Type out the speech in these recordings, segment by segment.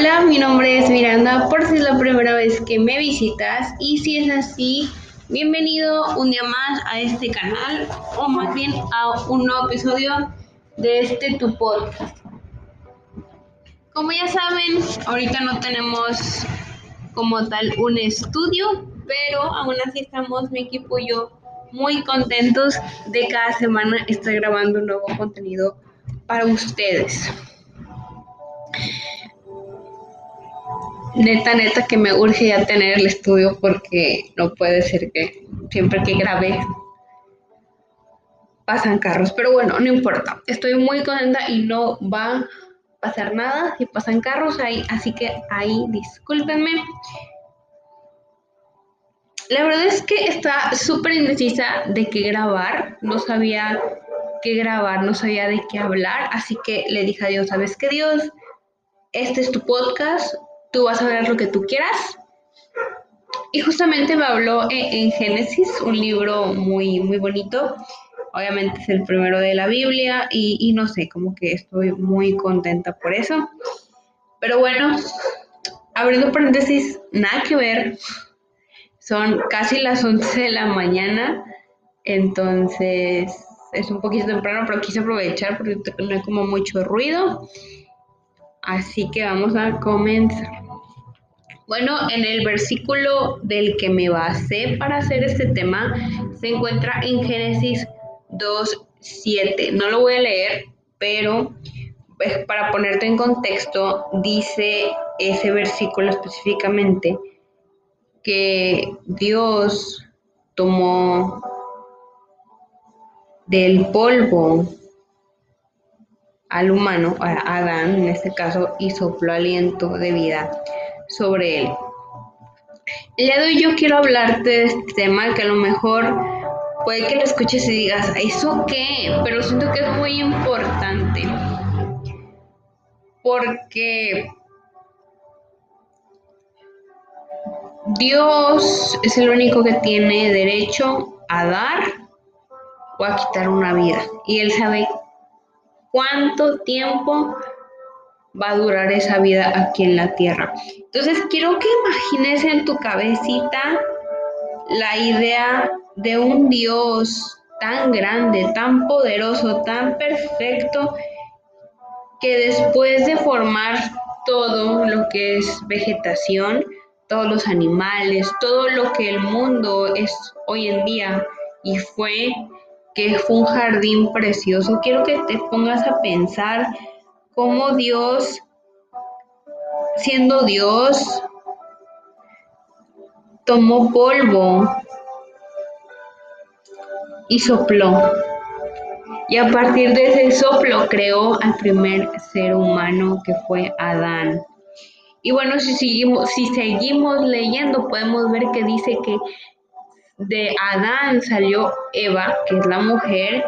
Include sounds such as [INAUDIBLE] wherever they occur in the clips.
Hola, mi nombre es Miranda, por si es la primera vez que me visitas y si es así, bienvenido un día más a este canal o más bien a un nuevo episodio de este tu podcast. Como ya saben, ahorita no tenemos como tal un estudio, pero aún así estamos mi equipo y yo muy contentos de cada semana estar grabando nuevo contenido para ustedes. Neta, neta que me urge ya tener el estudio porque no puede ser que siempre que grabe pasan carros. Pero bueno, no importa. Estoy muy contenta y no va a pasar nada si pasan carros ahí. Así que ahí discúlpenme. La verdad es que está súper indecisa de qué grabar. No sabía qué grabar, no sabía de qué hablar. Así que le dije a Dios, ¿sabes qué Dios? Este es tu podcast tú vas a ver lo que tú quieras. Y justamente me habló en, Génesis, un libro muy, muy bonito. Obviamente es el primero de la Biblia y, y no sé, como que estoy muy contenta por eso. Pero bueno, abriendo paréntesis, nada que ver. Son casi las 11 de la mañana, entonces es un poquito temprano, pero quise aprovechar porque no hay como mucho ruido. Así que vamos a comenzar. Bueno, en el versículo del que me basé para hacer este tema se encuentra en Génesis 2.7. No lo voy a leer, pero pues, para ponerte en contexto, dice ese versículo específicamente que Dios tomó del polvo al humano, a Adán en este caso, y sopló aliento de vida sobre él. El día de hoy yo quiero hablarte de este tema que a lo mejor puede que lo escuches y digas, ¿eso qué? Pero siento que es muy importante. Porque Dios es el único que tiene derecho a dar o a quitar una vida. Y Él sabe cuánto tiempo va a durar esa vida aquí en la tierra. Entonces quiero que imagines en tu cabecita la idea de un Dios tan grande, tan poderoso, tan perfecto, que después de formar todo lo que es vegetación, todos los animales, todo lo que el mundo es hoy en día y fue, que fue un jardín precioso, quiero que te pongas a pensar cómo Dios, siendo Dios, tomó polvo y sopló. Y a partir de ese soplo creó al primer ser humano que fue Adán. Y bueno, si seguimos, si seguimos leyendo, podemos ver que dice que de Adán salió Eva, que es la mujer,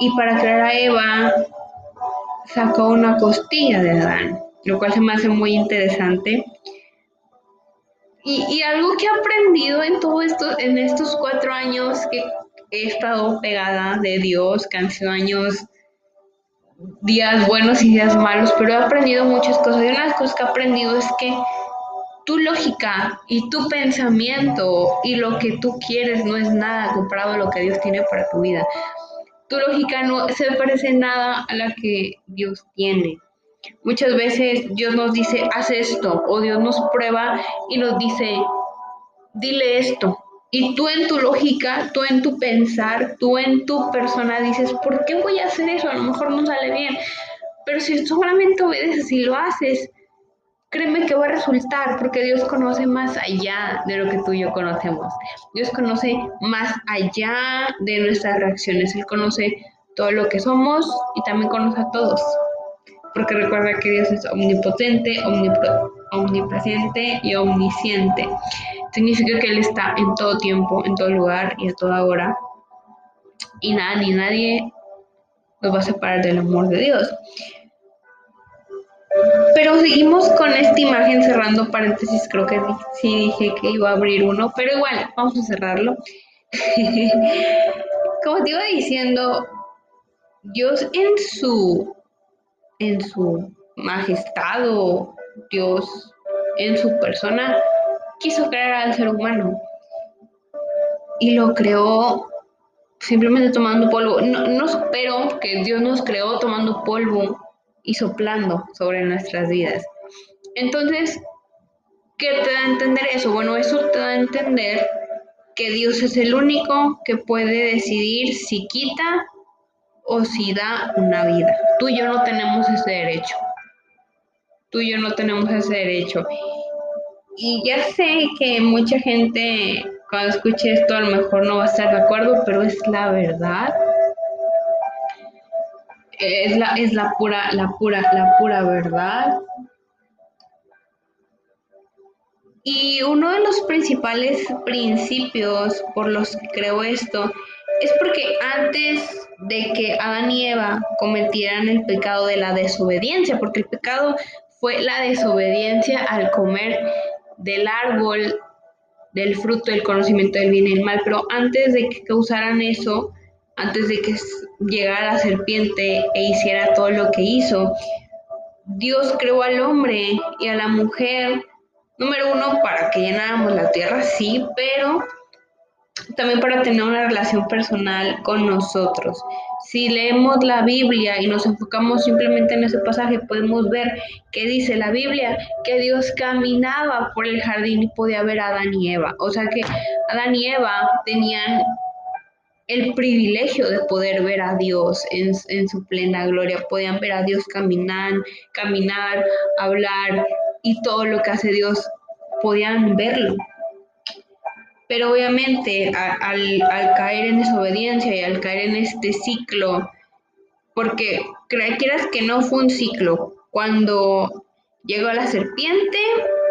y para crear a Eva sacó una costilla de Adán, lo cual se me hace muy interesante. Y, algo que he aprendido en todo esto, en estos cuatro años que he estado pegada de Dios, que han sido años, días buenos y días malos, pero he aprendido muchas cosas. Y una de las cosas que he aprendido es que tu lógica y tu pensamiento y lo que tú quieres no es nada comparado a lo que Dios tiene para tu vida tu lógica no se parece nada a la que Dios tiene. Muchas veces Dios nos dice, haz esto, o Dios nos prueba y nos dice, dile esto. Y tú en tu lógica, tú en tu pensar, tú en tu persona dices, ¿por qué voy a hacer eso? A lo mejor no sale bien. Pero si solamente obedeces y lo haces, créeme que va a resultar, porque Dios conoce más allá de lo que tú y yo conocemos. Dios conoce más allá de nuestras reacciones. Él conoce todo lo que somos y también conoce a todos. Porque recuerda que Dios es omnipotente, omnipresente y omnisciente. Significa que Él está en todo tiempo, en todo lugar y a toda hora. Y nada ni nadie nos va a separar del amor de Dios. Pero seguimos con esta imagen cerrando paréntesis, creo que sí dije que iba a abrir uno, pero igual, vamos a cerrarlo. [LAUGHS] Como te iba diciendo, Dios en su, en su majestad o Dios en su persona quiso crear al ser humano y lo creó simplemente tomando polvo. No, no espero que Dios nos creó tomando polvo y soplando sobre nuestras vidas. Entonces, ¿qué te da a entender eso? Bueno, eso te da a entender que Dios es el único que puede decidir si quita o si da una vida. Tú y yo no tenemos ese derecho. Tú y yo no tenemos ese derecho. Y ya sé que mucha gente cuando escuche esto a lo mejor no va a estar de acuerdo, pero es la verdad. Es la, es la pura, la pura, la pura verdad. Y uno de los principales principios por los que creo esto es porque antes de que Adán y Eva cometieran el pecado de la desobediencia, porque el pecado fue la desobediencia al comer del árbol del fruto del conocimiento del bien y el mal, pero antes de que causaran eso, antes de que llegara la serpiente e hiciera todo lo que hizo, Dios creó al hombre y a la mujer, número uno, para que llenáramos la tierra, sí, pero también para tener una relación personal con nosotros. Si leemos la Biblia y nos enfocamos simplemente en ese pasaje, podemos ver que dice la Biblia que Dios caminaba por el jardín y podía ver a Adán y Eva. O sea que Adán y Eva tenían el privilegio de poder ver a Dios en, en su plena gloria. Podían ver a Dios caminar, caminar, hablar y todo lo que hace Dios, podían verlo. Pero obviamente al, caer en desobediencia y al caer en este ciclo, porque quieras que no fue un ciclo, cuando llegó la serpiente,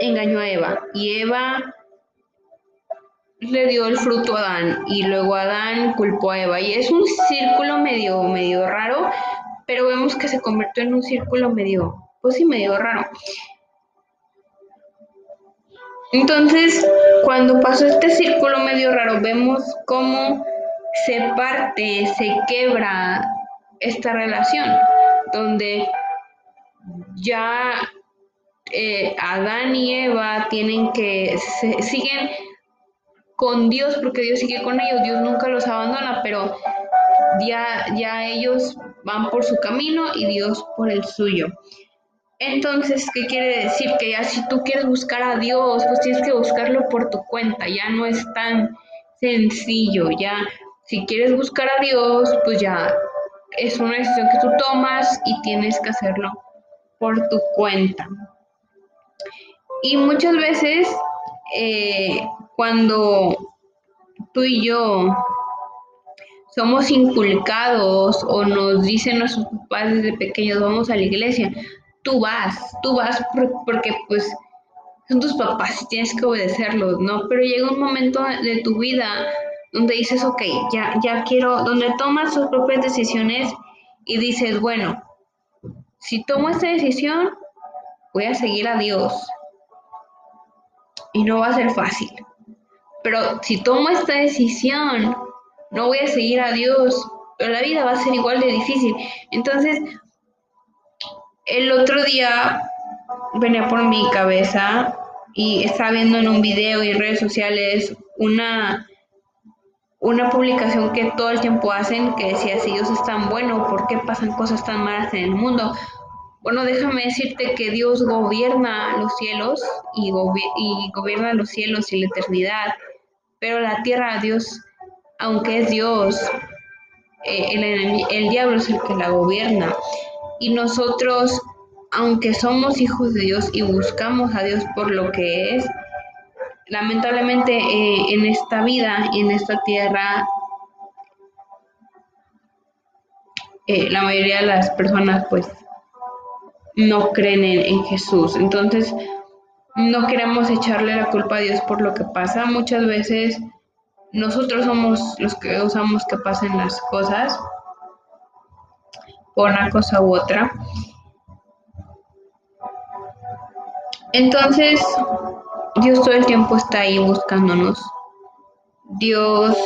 engañó a Eva y Eva le dio el fruto a Adán y luego Adán culpó a Eva y es un círculo medio medio raro, pero vemos que se convirtió en un círculo medio, pues sí, medio raro. Entonces, cuando pasó este círculo medio raro, vemos cómo se parte, se quebra esta relación, donde ya eh, Adán y Eva tienen que, siguen con Dios, porque Dios sigue con ellos, Dios nunca los abandona, pero ya, ya ellos van por su camino y Dios por el suyo. Entonces, ¿qué quiere decir? Que ya si tú quieres buscar a Dios, pues tienes que buscarlo por tu cuenta, ya no es tan sencillo, ya si quieres buscar a Dios, pues ya es una decisión que tú tomas y tienes que hacerlo por tu cuenta. Y muchas veces eh, cuando tú y yo somos inculcados o nos dicen nuestros papás desde pequeños, vamos a la iglesia, tú vas, tú vas porque pues son tus papás tienes que obedecerlos, ¿no? Pero llega un momento de tu vida donde dices, ok, ya, ya quiero, donde tomas tus propias decisiones y dices, bueno, si tomo esta decisión, voy a seguir a Dios. Y no va a ser fácil. Pero si tomo esta decisión, no voy a seguir a Dios, pero la vida va a ser igual de difícil. Entonces, el otro día venía por mi cabeza y estaba viendo en un video y redes sociales una, una publicación que todo el tiempo hacen que decía, si Dios es tan bueno, ¿por qué pasan cosas tan malas en el mundo? Bueno, déjame decirte que Dios gobierna los cielos y gobierna los cielos y la eternidad, pero la tierra, Dios, aunque es Dios, eh, el, el diablo es el que la gobierna. Y nosotros, aunque somos hijos de Dios y buscamos a Dios por lo que es, lamentablemente eh, en esta vida y en esta tierra, eh, la mayoría de las personas pues no creen en, Jesús. Entonces, no queremos echarle la culpa a Dios por lo que pasa. Muchas veces nosotros somos los que usamos que pasen las cosas por una cosa u otra. Entonces, Dios todo el tiempo está ahí buscándonos. Dios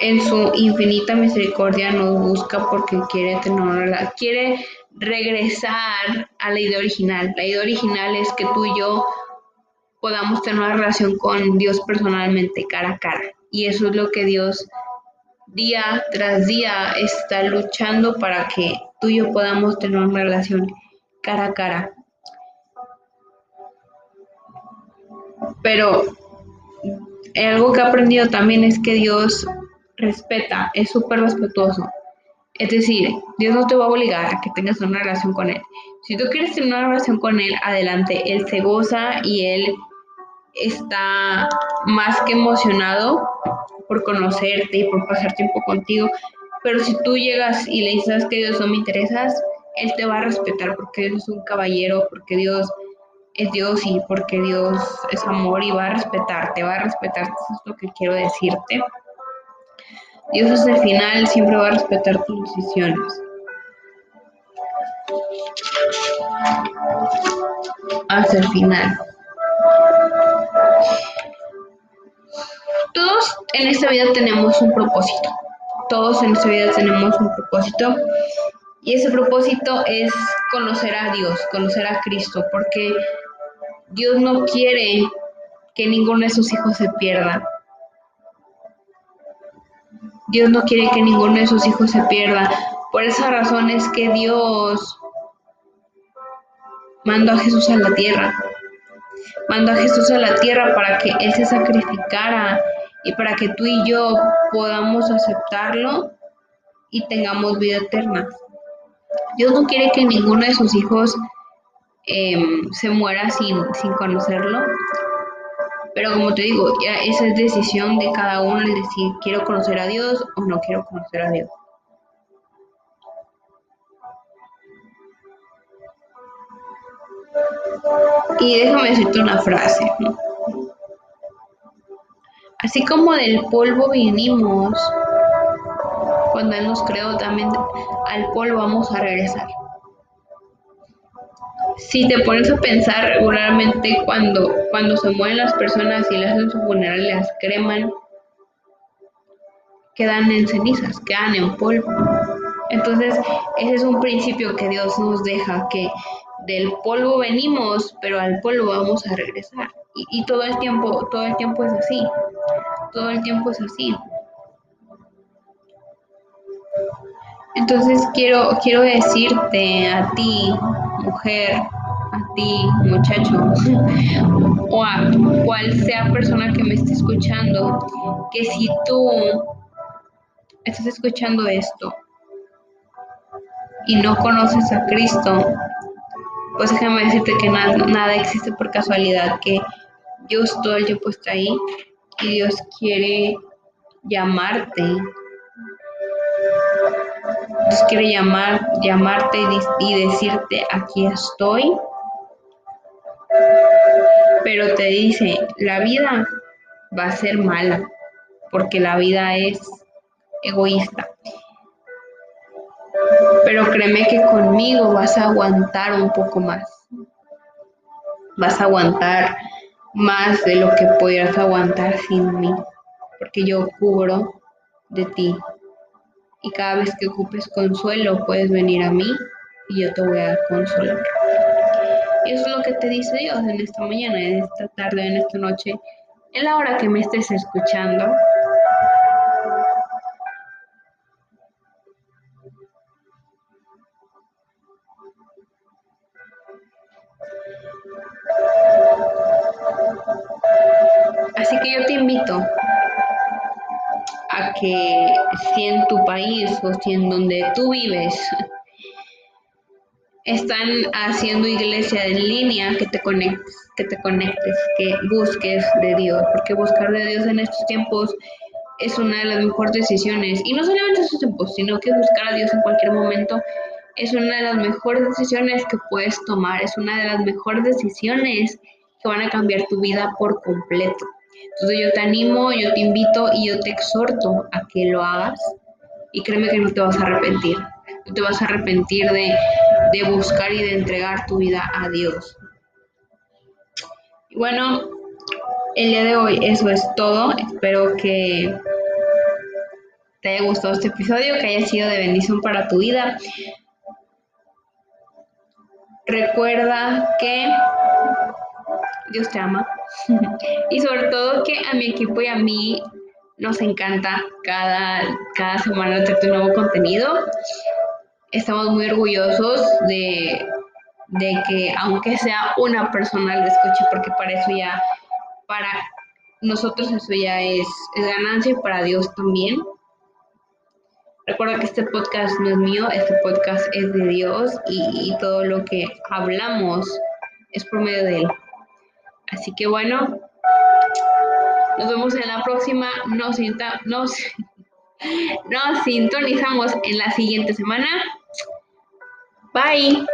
en su infinita misericordia nos busca porque quiere tener quiere regresar a la idea original. La idea original es que tú y yo podamos tener una relación con Dios personalmente, cara a cara. Y eso es lo que Dios día tras día está luchando para que tú y yo podamos tener una relación cara a cara. Pero algo que he aprendido también es que Dios respeta, es súper respetuoso. Es decir, Dios no te va a obligar a que tengas una relación con Él. Si tú quieres tener una relación con Él, adelante. Él se goza y Él está más que emocionado por conocerte y por pasar tiempo contigo. Pero si tú llegas y le dices que Dios no me interesas, Él te va a respetar porque Dios es un caballero, porque Dios es Dios y porque Dios es amor y va a respetarte, va a respetarte. Eso es lo que quiero decirte. Dios hasta el final siempre va a respetar tus decisiones. Hasta el final. Todos en esta vida tenemos un propósito. Todos en esta vida tenemos un propósito. Y ese propósito es conocer a Dios, conocer a Cristo, porque Dios no quiere que ninguno de sus hijos se pierda. Dios no quiere que ninguno de sus hijos se pierda. Por esa razón es que Dios mandó a Jesús a la tierra. Mandó a Jesús a la tierra para que Él se sacrificara y para que tú y yo podamos aceptarlo y tengamos vida eterna. Dios no quiere que ninguno de sus hijos em, se muera sin, sin conocerlo. Pero como te digo, ya esa es decisión de cada uno, es decir, quiero conocer a Dios o no quiero conocer a Dios. Y déjame decirte una frase. Así como del polvo vinimos, cuando Él nos creó, también al polvo vamos a regresar si te pones a pensar regularmente cuando, cuando se mueren las personas y les hacen su funeral, las creman, quedan en cenizas, quedan en polvo. Entonces, ese es un principio que Dios nos deja, que del polvo venimos, pero al polvo vamos a regresar. Y, y todo el tiempo, todo el tiempo es así. Todo el tiempo es así. Entonces quiero, quiero decirte a ti, mujer, a ti, muchacho, [LAUGHS] o a cual sea persona que me esté escuchando, que si tú estás escuchando esto y no conoces a Cristo, pues déjame decirte que nada, existe por casualidad, que Dios todo el tiempo está ahí y Dios quiere llamarte Dios quiere llamar, llamarte y decirte, aquí estoy. Pero te dice, la vida va a ser mala, porque la vida es egoísta. Pero créeme que conmigo vas a aguantar un poco más. Vas a aguantar más de lo que pudieras aguantar sin mí, porque yo cubro de ti y cada vez que ocupes consuelo puedes venir a mí y yo te voy a consolar. Y eso es lo que te dice Dios en esta mañana, en esta tarde, en esta noche, en la hora que me estés escuchando. Así que yo te invito que si en tu país o si en donde tú vives están haciendo iglesia en línea, que te conectes, que te conectes, que busques de Dios, porque buscar de Dios en estos tiempos es una de las mejores decisiones. Y no solamente en estos tiempos, sino que buscar a Dios en cualquier momento es una de las mejores decisiones que puedes tomar, es una de las mejores decisiones que van a cambiar tu vida por completo. Entonces yo te animo, yo te invito y yo te exhorto a que lo hagas y créeme que no te vas a arrepentir. No te vas a arrepentir de, de buscar y de entregar tu vida a Dios. Y bueno, el día de hoy eso es todo. Espero que te haya gustado este episodio, que haya sido de bendición para tu vida. recuerda que Dios te ama. [LAUGHS] y sobre todo que a mi equipo y a mí nos encanta cada, cada semana tener un nuevo contenido. Estamos muy orgullosos de, de que aunque sea una persona lo escuche, porque para eso ya, para nosotros eso ya es, ganancia y para Dios también. Recuerda que este podcast no es mío, este podcast es de Dios y, y todo lo que hablamos es por medio de Él. Así que bueno, nos vemos en la próxima. Nos, sintonizamos en la siguiente semana. Bye.